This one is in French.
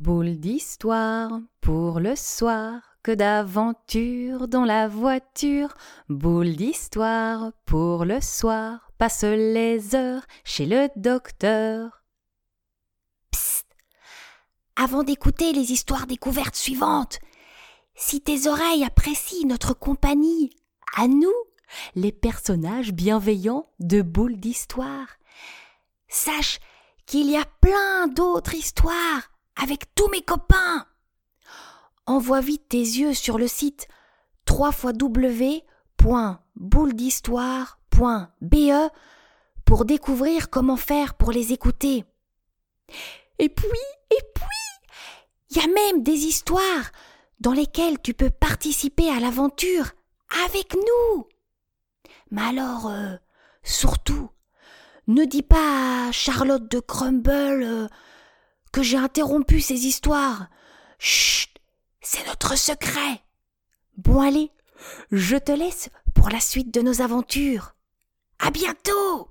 Boule d'histoire pour le soir, que d'aventures dans la voiture. Boule d'histoire pour le soir, passe les heures chez le docteur. Psst Avant d'écouter les histoires découvertes suivantes, si tes oreilles apprécient notre compagnie, à nous, les personnages bienveillants de Boule d'histoire, sache qu'il y a plein d'autres histoires avec tous mes copains. Envoie vite tes yeux sur le site www.bouledhistoire.be pour découvrir comment faire pour les écouter. Et puis, et puis, il y a même des histoires dans lesquelles tu peux participer à l'aventure avec nous. Mais alors, euh, surtout, ne dis pas à Charlotte de Crumble euh, j'ai interrompu ces histoires. Chut, c'est notre secret. Bon allez, je te laisse pour la suite de nos aventures. À bientôt.